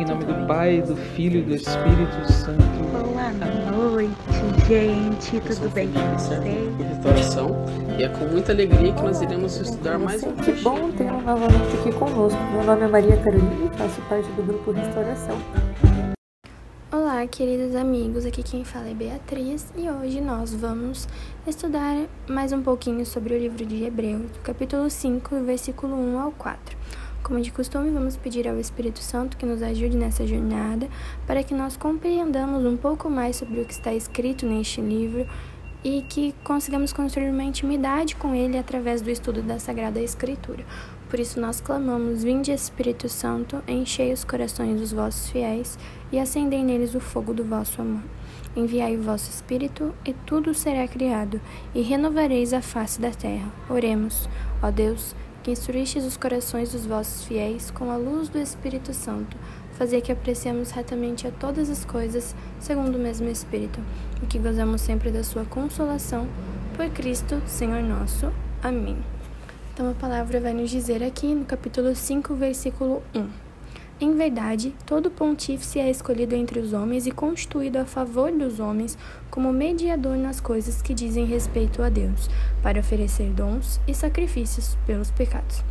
Em nome do Pai, do Filho e do Espírito Santo. Boa noite, gente. Tudo bem com vocês? restauração e é com muita alegria que nós iremos estudar mais um Que bom tê-lo novamente aqui conosco. Meu nome é Maria Carolina e faço parte do grupo Restauração. Olá, queridos amigos. Aqui quem fala é Beatriz e hoje nós vamos estudar mais um pouquinho sobre o livro de Hebreus, capítulo 5, versículo 1 ao 4. Como de costume, vamos pedir ao Espírito Santo que nos ajude nessa jornada para que nós compreendamos um pouco mais sobre o que está escrito neste livro e que consigamos construir uma intimidade com ele através do estudo da Sagrada Escritura. Por isso nós clamamos: Vinde Espírito Santo, enchei os corações dos vossos fiéis e acendei neles o fogo do vosso amor. Enviai o vosso Espírito, e tudo será criado, e renovareis a face da terra. Oremos, ó Deus, que instruístes os corações dos vossos fiéis com a luz do Espírito Santo, fazer que apreciemos retamente a todas as coisas segundo o mesmo Espírito, e que gozamos sempre da sua consolação, por Cristo, Senhor nosso. Amém. Então a palavra vai nos dizer aqui no capítulo 5, versículo 1. Em verdade, todo pontífice é escolhido entre os homens e constituído a favor dos homens como mediador nas coisas que dizem respeito a Deus, para oferecer dons e sacrifícios pelos pecados.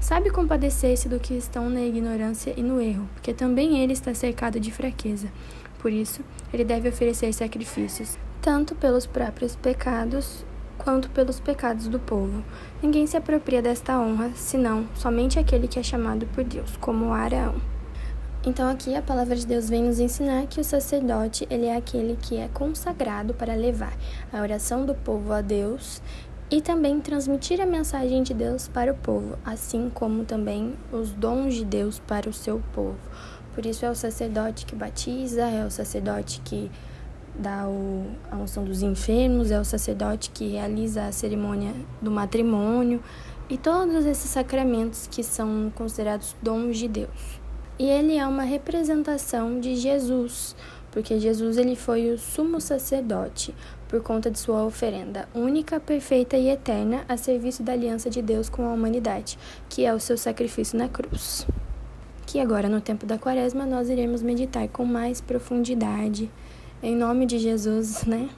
Sabe compadecer-se do que estão na ignorância e no erro, porque também ele está cercado de fraqueza. Por isso, ele deve oferecer sacrifícios, tanto pelos próprios pecados quanto pelos pecados do povo. Ninguém se apropria desta honra, senão somente aquele que é chamado por Deus, como Araão. Então aqui a palavra de Deus vem nos ensinar que o sacerdote, ele é aquele que é consagrado para levar a oração do povo a Deus e também transmitir a mensagem de Deus para o povo, assim como também os dons de Deus para o seu povo. Por isso é o sacerdote que batiza, é o sacerdote que dá o, a unção dos enfermos, é o sacerdote que realiza a cerimônia do matrimônio e todos esses sacramentos que são considerados dons de Deus. E ele é uma representação de Jesus, porque Jesus ele foi o sumo sacerdote por conta de sua oferenda única, perfeita e eterna a serviço da aliança de Deus com a humanidade, que é o seu sacrifício na cruz. Que agora no tempo da Quaresma nós iremos meditar com mais profundidade. Em nome de Jesus, né?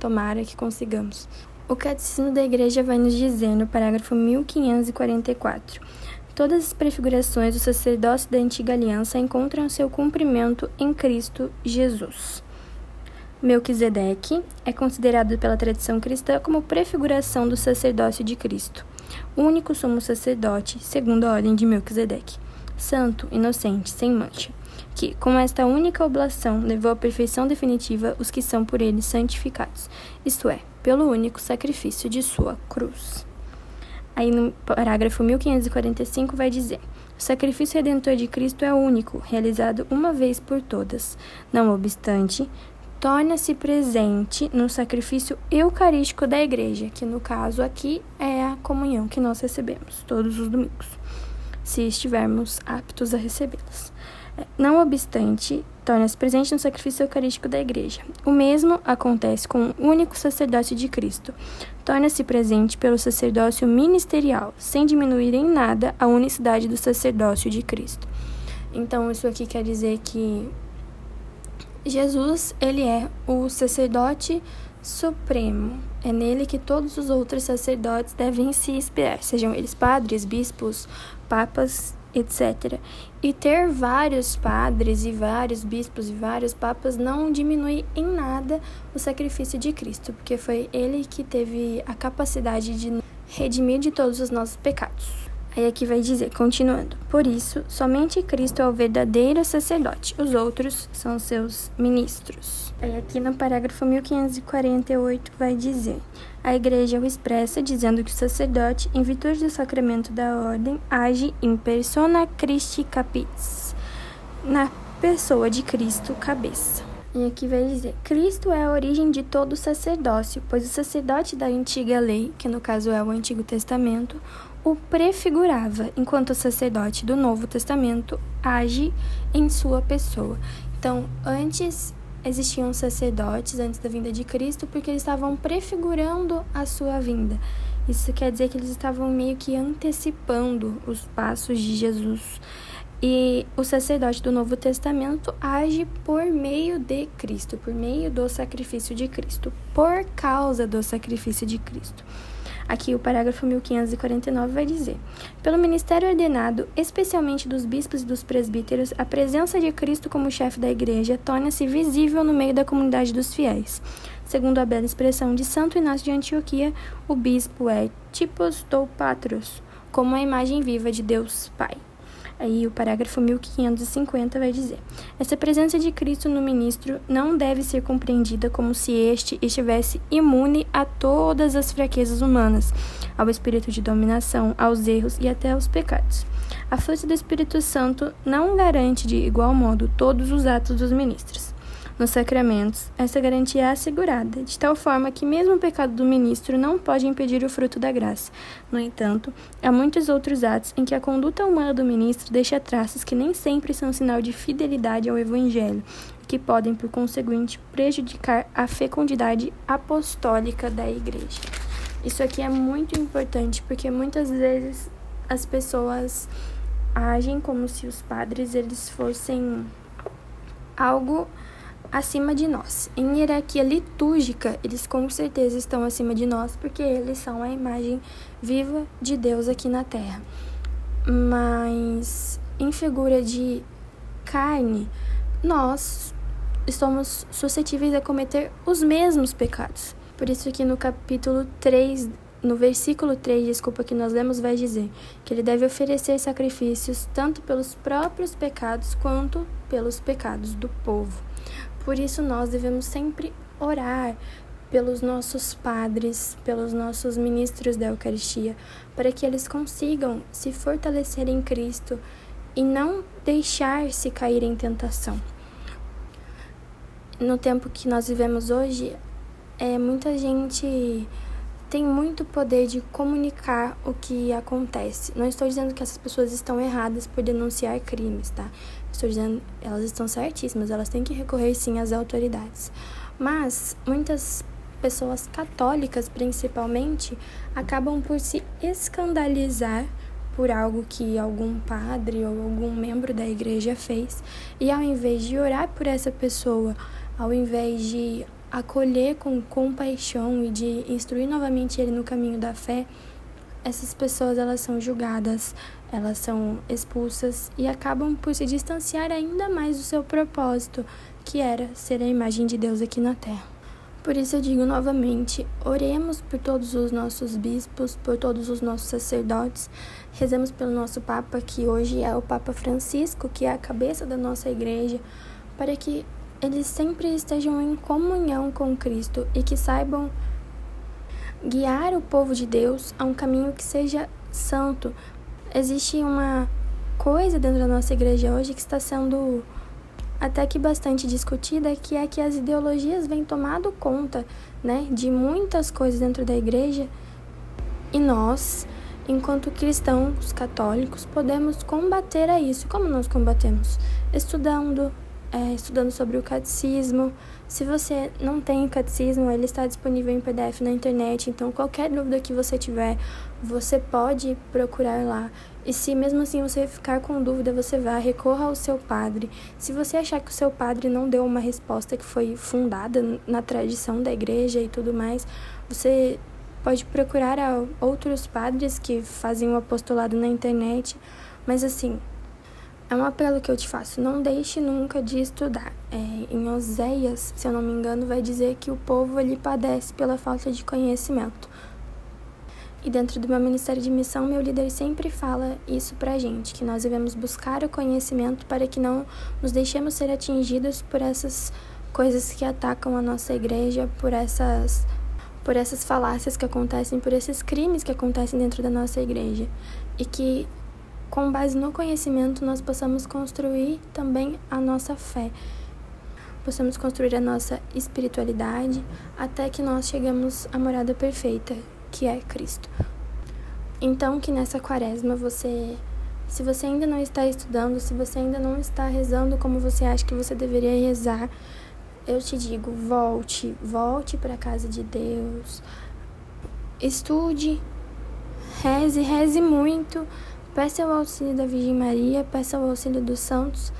Tomara que consigamos. O Catecismo da Igreja vai nos dizer no parágrafo 1544 Todas as prefigurações do sacerdócio da antiga aliança encontram seu cumprimento em Cristo Jesus. Melquisedeque é considerado pela tradição cristã como prefiguração do sacerdócio de Cristo, único sumo sacerdote, segundo a ordem de Melquisedeque, santo, inocente, sem mancha, que, com esta única oblação, levou à perfeição definitiva os que são por ele santificados, isto é, pelo único sacrifício de sua cruz. Aí no parágrafo 1545 vai dizer: O sacrifício redentor de Cristo é único, realizado uma vez por todas. Não obstante, torna-se presente no sacrifício eucarístico da igreja, que no caso aqui é a comunhão que nós recebemos todos os domingos, se estivermos aptos a recebê-las. Não obstante, torna-se presente no sacrifício eucarístico da Igreja. O mesmo acontece com o único sacerdócio de Cristo. Torna-se presente pelo sacerdócio ministerial, sem diminuir em nada a unicidade do sacerdócio de Cristo. Então, isso aqui quer dizer que Jesus, ele é o sacerdote supremo. É nele que todos os outros sacerdotes devem se inspirar, sejam eles padres, bispos, papas etc. E ter vários padres e vários bispos e vários papas não diminui em nada o sacrifício de Cristo, porque foi ele que teve a capacidade de redimir de todos os nossos pecados. Aí aqui vai dizer, continuando: Por isso, somente Cristo é o verdadeiro sacerdote, os outros são seus ministros. Aí aqui no parágrafo 1548 vai dizer: A igreja o expressa dizendo que o sacerdote, em virtude do sacramento da ordem, age in persona Christi capitis, na pessoa de Cristo, cabeça. E aqui vai dizer: Cristo é a origem de todo sacerdócio, pois o sacerdote da antiga lei, que no caso é o Antigo Testamento, o prefigurava, enquanto o sacerdote do Novo Testamento age em sua pessoa. Então, antes existiam sacerdotes antes da vinda de Cristo porque eles estavam prefigurando a sua vinda. Isso quer dizer que eles estavam meio que antecipando os passos de Jesus. E o sacerdote do Novo Testamento age por meio de Cristo, por meio do sacrifício de Cristo, por causa do sacrifício de Cristo. Aqui o parágrafo 1549 vai dizer: Pelo ministério ordenado, especialmente dos bispos e dos presbíteros, a presença de Cristo como chefe da igreja torna-se visível no meio da comunidade dos fiéis. Segundo a bela expressão de Santo Inácio de Antioquia, o bispo é tipos do patros, como a imagem viva de Deus Pai. Aí o parágrafo 1550 vai dizer: Essa presença de Cristo no ministro não deve ser compreendida como se este estivesse imune a todas as fraquezas humanas, ao espírito de dominação, aos erros e até aos pecados. A força do Espírito Santo não garante de igual modo todos os atos dos ministros nos sacramentos, essa garantia é assegurada, de tal forma que mesmo o pecado do ministro não pode impedir o fruto da graça. No entanto, há muitos outros atos em que a conduta humana do ministro deixa traços que nem sempre são sinal de fidelidade ao evangelho e que podem, por conseguinte, prejudicar a fecundidade apostólica da igreja. Isso aqui é muito importante porque muitas vezes as pessoas agem como se os padres eles fossem algo acima de nós. Em hierarquia litúrgica, eles com certeza estão acima de nós, porque eles são a imagem viva de Deus aqui na Terra. Mas em figura de carne, nós estamos suscetíveis a cometer os mesmos pecados. Por isso que no capítulo 3, no versículo 3, desculpa, que nós lemos, vai dizer que ele deve oferecer sacrifícios tanto pelos próprios pecados quanto pelos pecados do povo. Por isso, nós devemos sempre orar pelos nossos padres, pelos nossos ministros da Eucaristia, para que eles consigam se fortalecer em Cristo e não deixar-se cair em tentação. No tempo que nós vivemos hoje, é, muita gente tem muito poder de comunicar o que acontece. Não estou dizendo que essas pessoas estão erradas por denunciar crimes, tá? Estou dizendo, elas estão certíssimas, elas têm que recorrer sim às autoridades. Mas muitas pessoas católicas, principalmente, acabam por se escandalizar por algo que algum padre ou algum membro da igreja fez, e ao invés de orar por essa pessoa, ao invés de acolher com compaixão e de instruir novamente ele no caminho da fé, essas pessoas elas são julgadas, elas são expulsas e acabam por se distanciar ainda mais do seu propósito, que era ser a imagem de Deus aqui na terra. Por isso eu digo novamente, oremos por todos os nossos bispos, por todos os nossos sacerdotes, rezemos pelo nosso Papa, que hoje é o Papa Francisco, que é a cabeça da nossa igreja, para que eles sempre estejam em comunhão com Cristo e que saibam guiar o povo de Deus a um caminho que seja santo. Existe uma coisa dentro da nossa igreja hoje que está sendo até que bastante discutida, que é que as ideologias vêm tomando conta, né, de muitas coisas dentro da igreja. E nós, enquanto cristãos católicos, podemos combater a isso. Como nós combatemos? Estudando, é, estudando sobre o catecismo. Se você não tem o catecismo, ele está disponível em PDF na internet, então qualquer dúvida que você tiver, você pode procurar lá. E se mesmo assim você ficar com dúvida, você vá, recorra ao seu padre. Se você achar que o seu padre não deu uma resposta que foi fundada na tradição da igreja e tudo mais, você pode procurar outros padres que fazem o apostolado na internet. Mas assim, é um apelo que eu te faço, não deixe nunca de estudar. É, em Oséias, se eu não me engano, vai dizer que o povo ele padece pela falta de conhecimento. E dentro do meu ministério de missão, meu líder sempre fala isso pra gente, que nós devemos buscar o conhecimento para que não nos deixemos ser atingidos por essas coisas que atacam a nossa igreja, por essas por essas falácias que acontecem, por esses crimes que acontecem dentro da nossa igreja. E que com base no conhecimento, nós possamos construir também a nossa fé. possamos construir a nossa espiritualidade até que nós chegamos à morada perfeita, que é Cristo. Então, que nessa quaresma você, se você ainda não está estudando, se você ainda não está rezando como você acha que você deveria rezar, eu te digo, volte, volte para a casa de Deus. Estude, reze, reze muito. Peça o auxílio da Virgem Maria, peça o auxílio dos santos.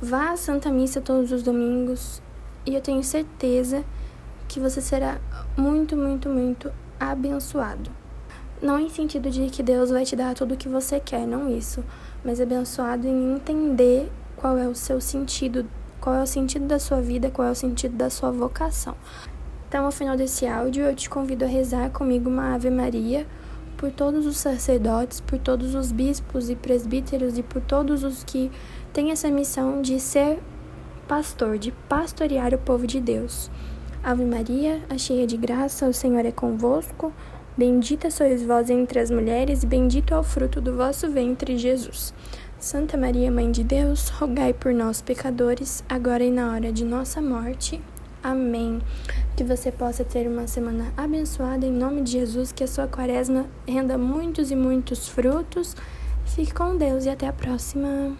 Vá à Santa Missa todos os domingos e eu tenho certeza que você será muito, muito, muito abençoado. Não em sentido de que Deus vai te dar tudo o que você quer, não isso, mas abençoado em entender qual é o seu sentido, qual é o sentido da sua vida, qual é o sentido da sua vocação. Então, ao final desse áudio, eu te convido a rezar comigo uma Ave Maria por todos os sacerdotes, por todos os bispos e presbíteros e por todos os que têm essa missão de ser pastor, de pastorear o povo de Deus. Ave Maria, a cheia de graça, o Senhor é convosco. Bendita sois vós entre as mulheres, e bendito é o fruto do vosso ventre, Jesus. Santa Maria, Mãe de Deus, rogai por nós, pecadores, agora e na hora de nossa morte. Amém. Que você possa ter uma semana abençoada em nome de Jesus, que a sua quaresma renda muitos e muitos frutos. Fique com Deus e até a próxima.